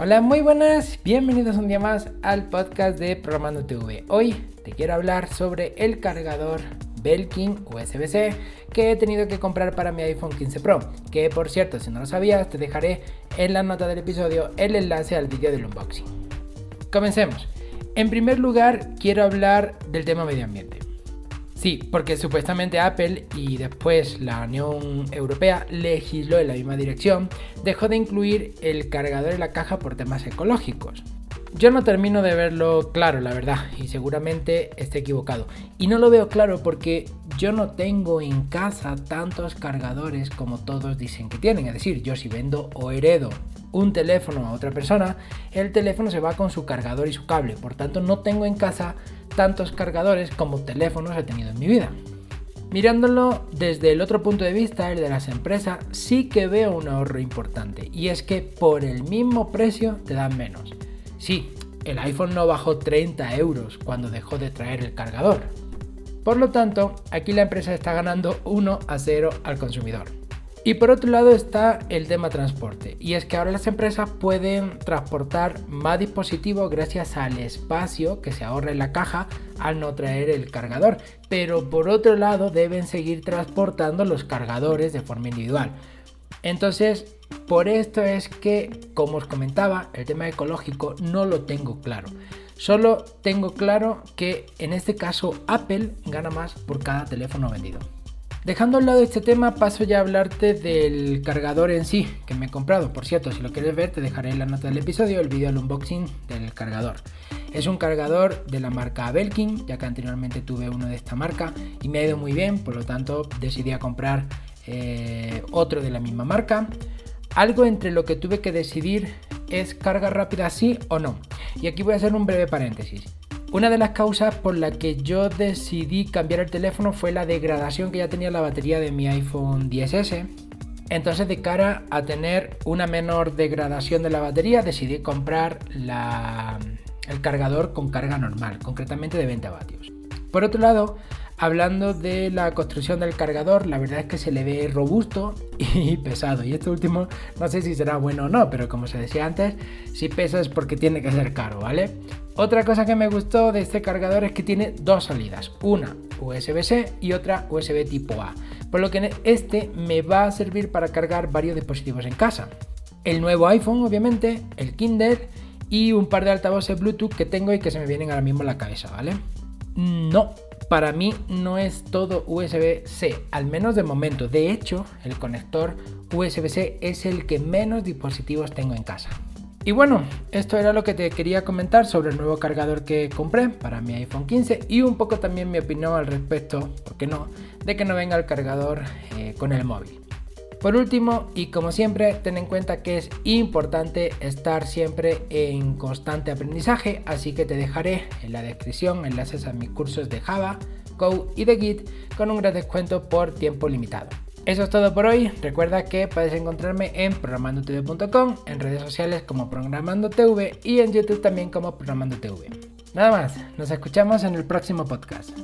Hola, muy buenas, bienvenidos un día más al podcast de Programando TV. Hoy te quiero hablar sobre el cargador Belkin USB-C que he tenido que comprar para mi iPhone 15 Pro, que por cierto, si no lo sabías, te dejaré en la nota del episodio el enlace al vídeo del unboxing. Comencemos. En primer lugar, quiero hablar del tema medio ambiente. Sí, porque supuestamente Apple y después la Unión Europea legisló en la misma dirección, dejó de incluir el cargador en la caja por temas ecológicos. Yo no termino de verlo claro, la verdad, y seguramente esté equivocado. Y no lo veo claro porque yo no tengo en casa tantos cargadores como todos dicen que tienen. Es decir, yo si vendo o heredo un teléfono a otra persona, el teléfono se va con su cargador y su cable. Por tanto, no tengo en casa tantos cargadores como teléfonos he tenido en mi vida. Mirándolo desde el otro punto de vista, el de las empresas, sí que veo un ahorro importante. Y es que por el mismo precio te dan menos. Sí, el iPhone no bajó 30 euros cuando dejó de traer el cargador. Por lo tanto, aquí la empresa está ganando 1 a 0 al consumidor. Y por otro lado está el tema transporte. Y es que ahora las empresas pueden transportar más dispositivos gracias al espacio que se ahorra en la caja al no traer el cargador. Pero por otro lado deben seguir transportando los cargadores de forma individual. Entonces, por esto es que, como os comentaba, el tema ecológico no lo tengo claro. Solo tengo claro que en este caso Apple gana más por cada teléfono vendido. Dejando a un lado este tema, paso ya a hablarte del cargador en sí que me he comprado. Por cierto, si lo quieres ver, te dejaré en la nota del episodio el vídeo del unboxing del cargador. Es un cargador de la marca Belkin, ya que anteriormente tuve uno de esta marca y me ha ido muy bien, por lo tanto decidí a comprar eh, otro de la misma marca. Algo entre lo que tuve que decidir es carga rápida sí o no. Y aquí voy a hacer un breve paréntesis. Una de las causas por la que yo decidí cambiar el teléfono fue la degradación que ya tenía la batería de mi iPhone 10S. Entonces de cara a tener una menor degradación de la batería decidí comprar el cargador con carga normal, concretamente de 20 vatios. Por otro lado, hablando de la construcción del cargador, la verdad es que se le ve robusto y pesado. Y este último no sé si será bueno o no, pero como se decía antes, si pesa es porque tiene que ser caro, ¿vale? Otra cosa que me gustó de este cargador es que tiene dos salidas, una USB-C y otra USB tipo A, por lo que este me va a servir para cargar varios dispositivos en casa. El nuevo iPhone, obviamente, el Kindle y un par de altavoces Bluetooth que tengo y que se me vienen ahora mismo a la cabeza, ¿vale? No, para mí no es todo USB-C, al menos de momento. De hecho, el conector USB-C es el que menos dispositivos tengo en casa. Y bueno, esto era lo que te quería comentar sobre el nuevo cargador que compré para mi iPhone 15 y un poco también mi opinión al respecto, ¿por qué no?, de que no venga el cargador eh, con el móvil. Por último, y como siempre, ten en cuenta que es importante estar siempre en constante aprendizaje, así que te dejaré en la descripción enlaces a mis cursos de Java, Go y de Git con un gran descuento por tiempo limitado. Eso es todo por hoy. Recuerda que puedes encontrarme en programandotv.com, en redes sociales como programandotv y en YouTube también como programandotv. Nada más, nos escuchamos en el próximo podcast.